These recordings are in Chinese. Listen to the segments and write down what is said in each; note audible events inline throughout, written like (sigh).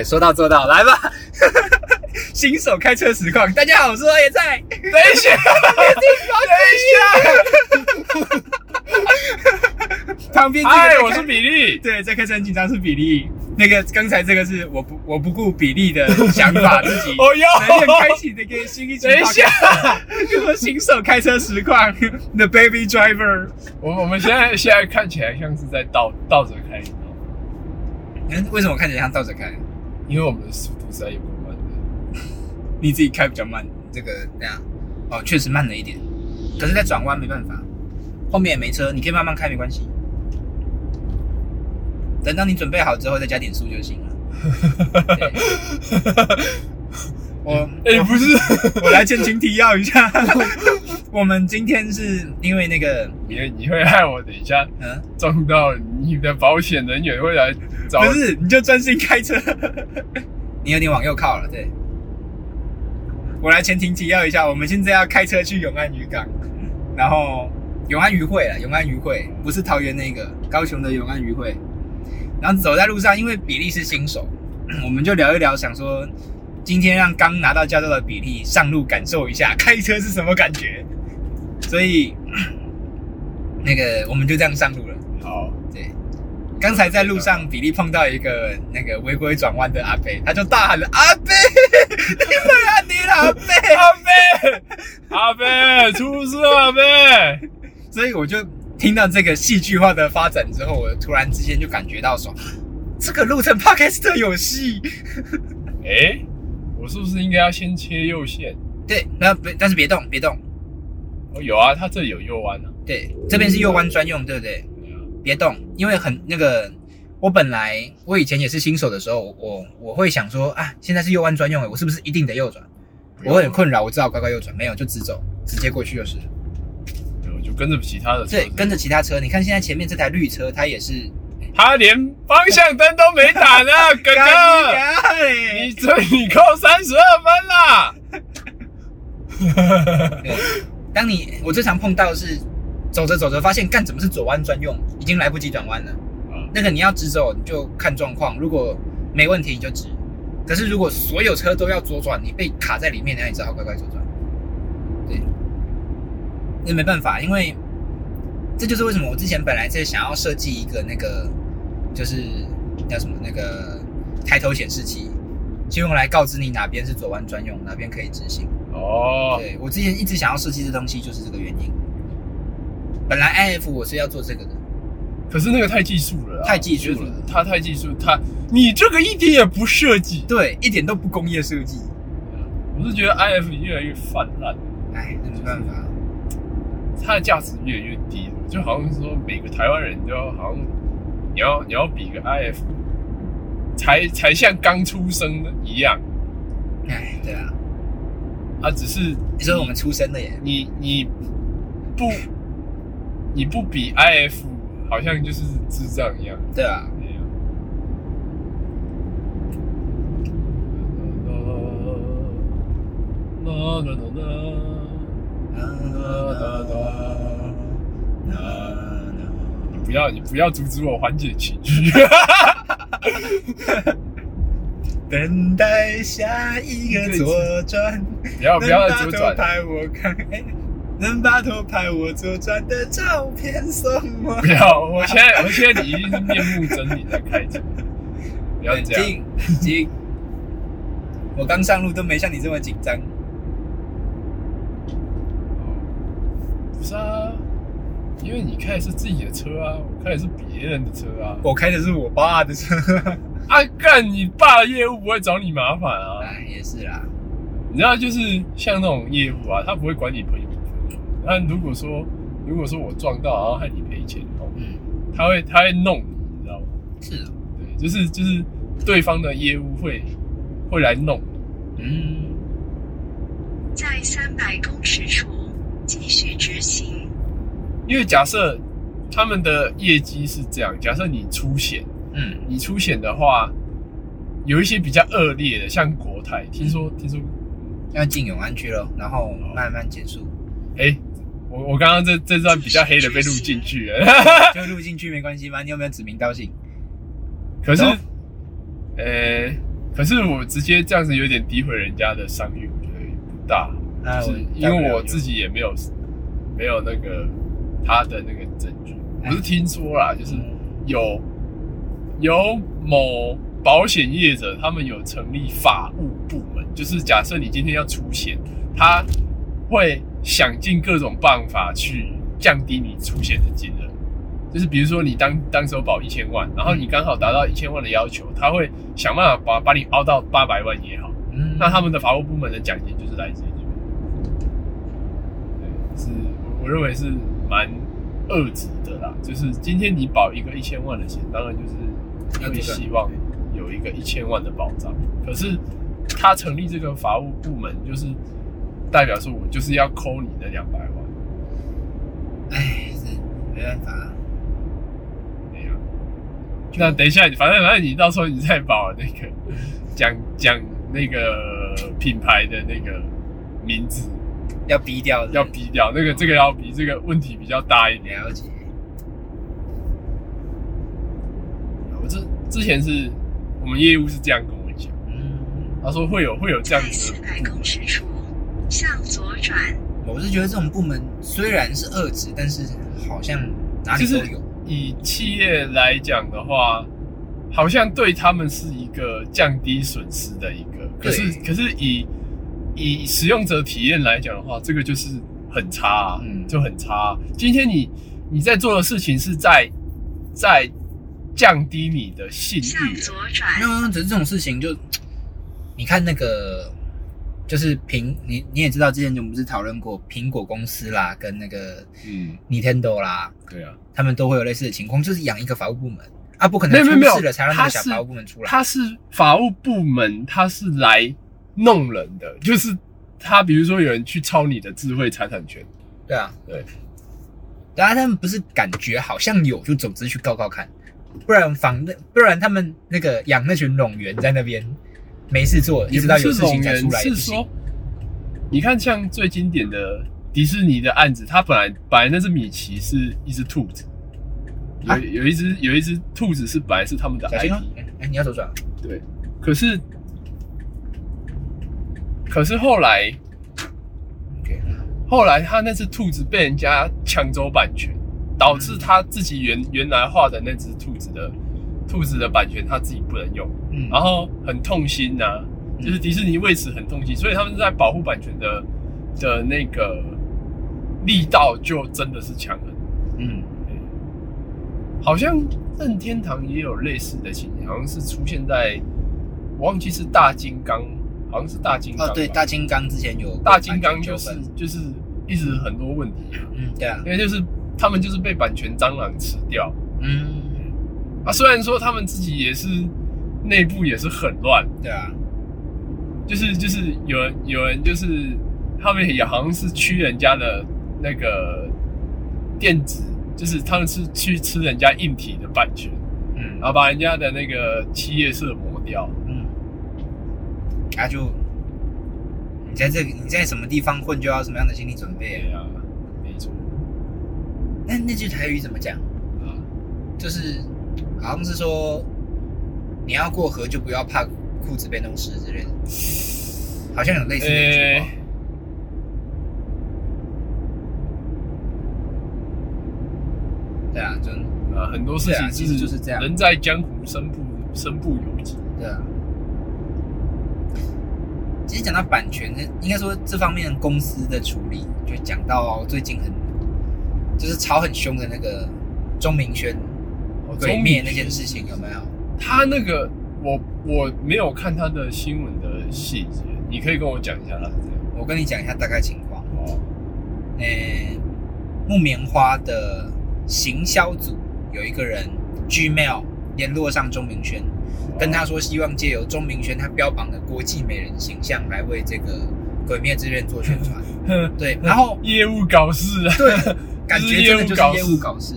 对，说到做到，来吧。(laughs) 新手开车实况，大家好，我是二爷在。等一下，等一下，旁边这个嗨，在开我是比利。对，在开车很紧张是比利。那个刚才这个是我不我不顾比利的想法，(laughs) 自己哦哟来点开启的一个新一集。等一下，叫做新手开车实况，(laughs) The Baby Driver。我我们现在现在看起来像是在倒倒着开，你知道吗？嗯，为什么看起来像倒着开？因为我们的速度实在有够慢的。你自己开比较慢，这个那样哦，确实慢了一点。可是，在转弯没办法，后面也没车，你可以慢慢开，没关系。等到你准备好之后，再加点速就行了。(laughs) 对我哎、不是，我来前情提要一下，我们今天是因为那个你你会害我等一下嗯，撞到你的保险人员会来找不是，你就专心开车。(laughs) 你有点往右靠了，对。我来前庭提要一下，我们现在要开车去永安渔港，然后永安渔会了，永安渔会不是桃园那个，高雄的永安渔会。然后走在路上，因为比利是新手，我们就聊一聊，想说今天让刚拿到驾照的比利上路感受一下开车是什么感觉。所以那个我们就这样上路了。好，对，刚才在路上，比利碰到一个那个违规转弯的阿贝，他就大喊了：“阿贝，你们啊，你的阿贝阿贝，阿贝，出事了，阿贝。！”所以我就听到这个戏剧化的发展之后，我突然之间就感觉到说，这个路程 Podcast 有戏。(laughs) 哎、我是不是应该要先切右线？对，那别但是别动，别动。哦，有啊，它这里有右弯啊。对，这边是右弯专用，对不对？别动，因为很那个。我本来我以前也是新手的时候，我我会想说啊，现在是右弯专用，我是不是一定得右转？我会很困扰，我只好乖乖右转，没有就直走，直接过去就是。对，我就跟着其他的车对，跟着其他车，你看现在前面这台绿车，它也是它连方向灯都没打呢，(laughs) 哥哥，你你这你扣三十二分啦！(laughs) 对，当你我最常碰到的是走着走着发现，干怎么是左弯专用，已经来不及转弯了。啊那个你要直走，你就看状况，如果没问题你就直。可是如果所有车都要左转，你被卡在里面，那你只好乖乖左转。对，那没办法，因为这就是为什么我之前本来是想要设计一个那个，就是叫什么那个抬头显示器，就用来告知你哪边是左弯专用，哪边可以直行。哦，对我之前一直想要设计这东西，就是这个原因。本来 IF 我是要做这个的，可是那个太技术了啦，太技术了就是它太技术，他你这个一点也不设计。对，一点都不工业设计。我是觉得 IF 越来越泛滥，哎，那没办法。它的价值越来越低了，就好像说每个台湾人都要好像你要你要比个 IF，才才像刚出生的一样，哎，对啊，啊，只是你说我们出生的耶，你你不你不比 IF，好像就是智障一样。对啊，对啊啦啦啦啦你不要你不要阻止我缓解情绪。等待下一个左转，不要不要左转，能把头拍我看，哎，能把偷拍我左转的照片送我。不要！我现在 (laughs) 我现在你一定是面目狰狞的开车，不要这样。静，冷静。我刚上路都没像你这么紧张。不是啊，因为你开的是自己的车啊，我开的是别人的车啊。我开的是我爸的车。啊，干你爸的业务不会找你麻烦啊。哎，也是啦。你知道，就是像那种业务啊，他不会管你朋友那如果说如果说我撞到，然后害你赔钱哦，嗯，他会他会弄你，你知道吗？是啊。对，就是就是对方的业务会会来弄你。嗯，在三百公尺处继续直行。因为假设他们的业绩是这样，假设你出险，嗯，你出险的话，有一些比较恶劣的，像国泰，听说听说，要进永安区了，然后慢慢减速，哎、我我刚刚这这段比较黑的被录进去了，(laughs) 就录进去没关系吗？你有没有指名道姓？可是懂，呃，可是我直接这样子有点诋毁人家的商誉，我觉得不大，那就是因为我自己也没有没有那个他的那个证据，我是听说啦，就是嗯有有某保险业者，他们有成立法务部门，就是假设你今天要出险，他会想尽各种办法去降低你出险的金额。就是比如说你当当时候保一千万，然后你刚好达到一千万的要求，他会想办法把把你凹到八百万也好。嗯那他们的法务部门的奖金就是来自于这边。对，是我我认为是蛮遏制的啦。就是今天你保一个一千万的险，当然就是会希望有一个一千万的保障。可是他成立这个法务部门，就是代表说我就是要扣你的两百万。哎，是没办法，没有。那等一下，反正反正你到时候你再把那个讲讲那个品牌的那个名字，要逼掉的要逼掉那个，这个要比这个问题比较大一点。了解。我之之前是我们业务是这样跟我讲，嗯，他说会有会有这样子的四百公尺处向左转，我是觉得这种部门虽然是遏制，但是好像哪里就是都有。以企业来讲的话，好像对他们是一个降低损失的一个，可是可是以以使用者体验来讲的话，这个就是很差、啊，嗯。就很差啊、今天你你在做的事情是在在降低你的信向誉，左没转，有，只是这种事情就，你看那个，就是苹，你你也知道，之前我们不是讨论过苹果公司啦，跟那个嗯，Nintendo 啦，对啊，他们都会有类似的情况，就是养一个法务部门。啊，不可能出没有事了才让那个小法务部门出来。他是法务部门，他是来弄人的，就是他比如说有人去抄你的智慧财产权，对啊，对。然后他们不是感觉好像有，就总之去告告看，不然防那不然他们那个养那群冗员在那边没事做，一直到有事情才出来是说，你看像最经典的迪士尼的案子，它本来本来那只米奇是一只兔子，有、啊？有一只有一只兔子是本来是他们的 IP，哦！哎，你要左转，对，可是可是后来后来他那只兔子被人家抢走版权，导致他自己原原来画的那只兔子的兔子的版权他自己不能用。嗯，然后很痛心呐、就是迪士尼为此很痛心，所以他们在保护版权的的那个力道就真的是强很多。嗯，好像任天堂也有类似的情形，好像是出现在我忘记是大金刚，好像是大金刚对，大金刚之前有大金刚就是就是一直很多问题啊，嗯，对啊，因为就是他们就是被版权蟑螂吃掉。嗯，啊。虽然说他们自己也是内部也是很乱，对啊，就是就是有人有人就是他们也好像是驱人家的那个电子，就是他们是去吃人家硬体的版权，嗯然后把人家的那个企业色磨掉。嗯，啊就你在这里你在什么地方混，就要什么样的心理准备对。啊，没错那那句台语怎么讲？啊，就是好像是说你要过河就不要怕裤子被弄湿之类的，好像有类似的一句呃话。，对啊，就啊，很多事情是实就是这样人在江湖身不身不由己。对啊。其实讲到版权，应该说这方面公司的处理，就讲到最近很就是吵很凶的那个钟明轩哦鬼灭那件事情，有没有？他那个我我没有看他的新闻的细节，你可以跟我讲一下他是这样。我跟你讲一下大概情况。哦，诶、木棉花的行销组有一个人 Gmail 联络上钟明轩，跟他说希望借由钟明轩他标榜的国际美人形象来为这个《鬼灭之刃》做宣传。(laughs) 对，然后 (laughs) 业务搞事啊，对，感觉真的就是业 (laughs) 业务搞事务搞事。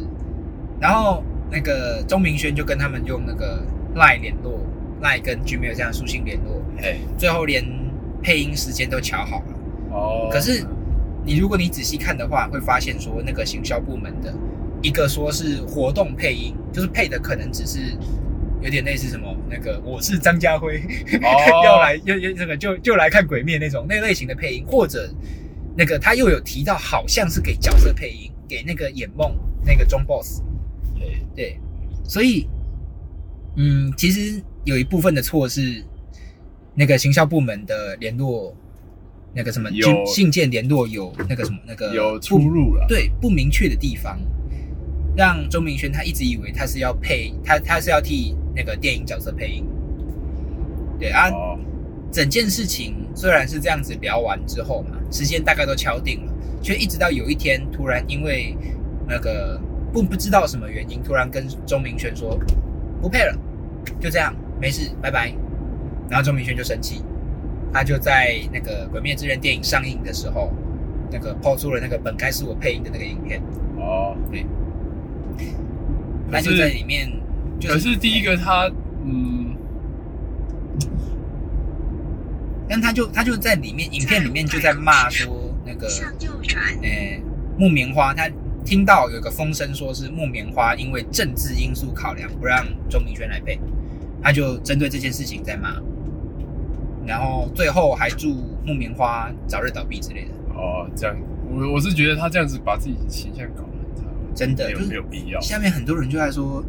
然后那个钟明轩就跟他们用那个 Line 联络，Line 跟 Gmail 这样书信联络，嘿，最后连配音时间都瞧好了。哦，可是你如果你仔细看的话，会发现说那个行销部门的一个说是活动配音，就是配的可能只是有点类似什么那个我是张家辉，哦。(laughs) 要来要要这个就就来看鬼灭那种那类型的配音，或者那个他又有提到好像是给角色配音，给那个演梦那个中 boss，对对，所以嗯，其实有一部分的错是那个行销部门的联络。那个什么有信信件联络有那个什么那个有出入了。对不明确的地方，让周明轩他一直以为他是要配他他是要替那个电影角色配音，对啊，哦，整件事情虽然是这样子聊完之后嘛，时间大概都敲定了，却一直到有一天突然因为那个不不知道什么原因，突然跟周明轩说不配了，就这样没事，拜拜。然后周明轩就生气，他就在那个《鬼灭之刃》电影上映的时候，那个抛出了那个本该是我配音的那个影片，哦，对，他就在里面，就可是第一个他，嗯，但他就他就在里面影片里面就在骂说那个向右转，呃木棉花，他听到有个风声说是木棉花因为政治因素考量不让周明轩来配，他就针对这件事情在骂，然后最后还祝木棉花早日倒闭之类的，哦，这样，我我是觉得他这样子把自己形象搞得很差，真的就没有必要。下面很多人就在说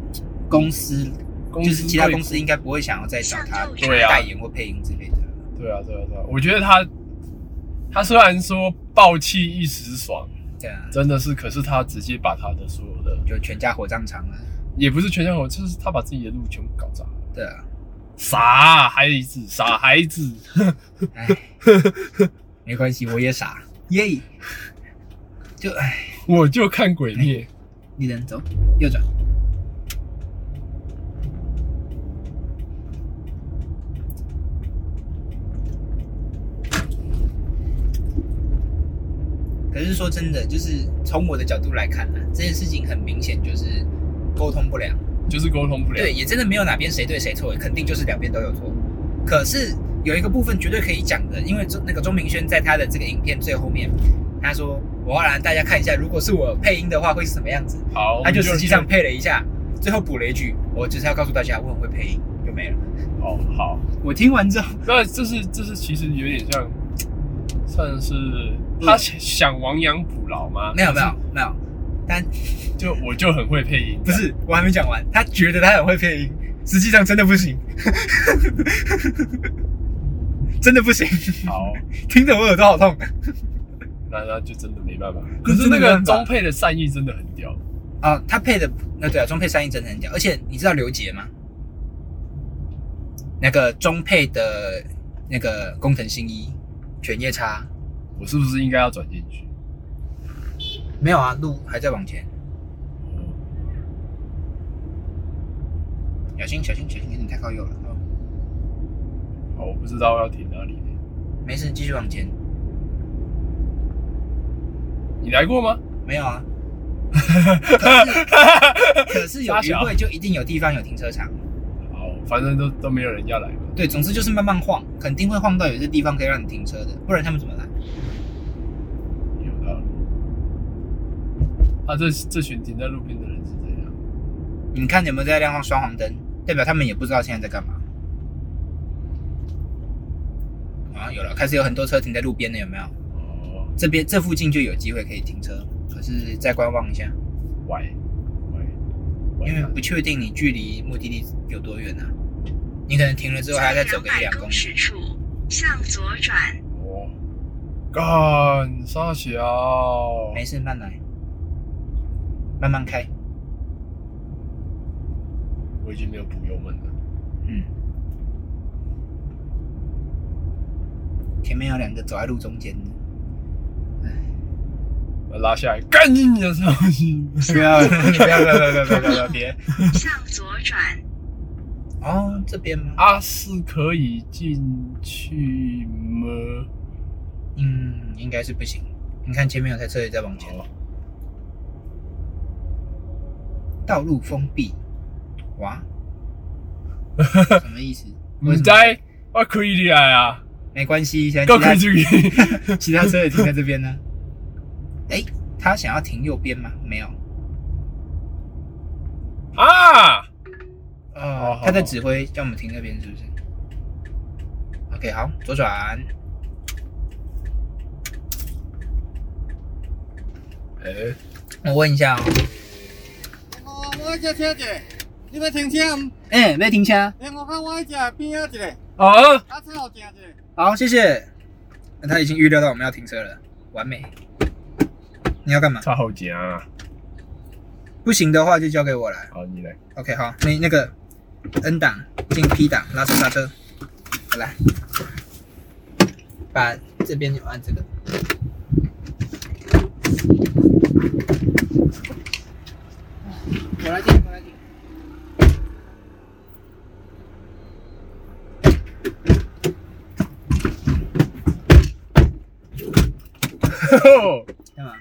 公司公司就是其他公司应该不会想要再找他对啊代言或配音之类的。对啊，对啊，对啊，我觉得他他虽然说暴气一时爽，对啊，真的是，可是他直接把他的所有的，就全家火葬场了。也不是全家火，就是他把自己的路全部搞砸了。对啊，傻孩子，傻孩子，哎，没关系，我也傻，耶。就哎，我就看鬼灭。你能走，右转。可是说真的，就是从我的角度来看呢、这件事情很明显就是沟通不良。就是沟通不了。对，也真的没有哪边谁对谁错，肯定就是两边都有错。可是有一个部分绝对可以讲的，因为周那个钟明轩在他的这个影片最后面，他说我要让大家看一下，如果是我配音的话会是什么样子。好，他就实际上配了一下，最后补了一句，我就是要告诉大家我很会配音，就没了。哦好，我听完之后，那这是这是其实有点像，算是他想想亡羊补牢吗？没有没有没有，但 (laughs) 就我就很会配音，不是我还没讲完，他觉得他很会配音，实际上真的不行，(laughs) 真的不行，好，(laughs) 听得我耳朵好痛。那那就真的没办法。可是那个中配的善意真的很屌，啊，他配的那对啊，中配善意真的很屌，而且你知道刘杰吗？那个中配的那个工藤新一犬夜叉我是不是应该要转进去？没有啊，路还在往前，小心小心小心，有点太靠右了。哦好，我不知道要停哪里。没事，继续往前。你来过吗？没有啊，(laughs) 可是可是有傻小余会就一定有地方有停车场。好，反正都都没有人要来嘛。对，总之就是慢慢晃，肯定会晃到有些地方可以让你停车的，不然他们怎么来？有道理。啊，这这群停在路边的人是怎样？你看有没有在亮双黄灯？代表他们也不知道现在在干嘛。啊，有了，开始有很多车停在路边了，有没有？哦，这边这附近就有机会可以停车，可是再观望一下，歪歪，因为不确定你距离目的地有多远啊。你可能停了之后还要再走个一两公公里。尺处向左转，哦，干傻小，没事，慢来，慢慢开。我已经没有补油门了。嗯，前面有两个走在路中间的，拉下来，干你的东西！不要，不要，不要，不要，不要，不要，别。向左转，哦，这边吗？阿是可以进去吗？嗯，应该是不行。你看前面有台车也在往前，哦道路封闭。哇，什么意思？为什么唔知，我开你来啊，没关系，现在其他够开。其他车也停在这边呢。哎，他想要停右边吗？没有。啊！哦，他在指挥叫我们停那边，是不是？OK，好，左转。哎、我问一下哦，哦，我这车者，你要停车毋？哎、没停车。诶，我看我这边啊一个，哦，啊车好停一个。好，谢谢。那他已经预料到我们要停车了，完美。你要干嘛？差好夹啊！不行的话就交给我来。好，你来。OK，好，那那个 N 档进 P 档，拉手刹车，好来，把这边按这个。我来停，我来停。(laughs) 干嘛？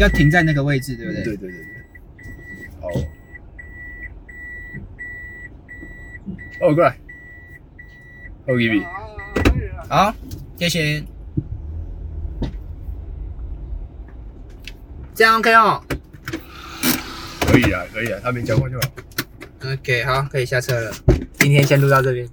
要停在那个位置，对不对？对对对对。好。哦，过来。哦，Gibby。好，谢谢。这样 OK 哦。可以啊，可以啊，他没交过就好。OK，好，可以下车了。今天先录到这边。(laughs)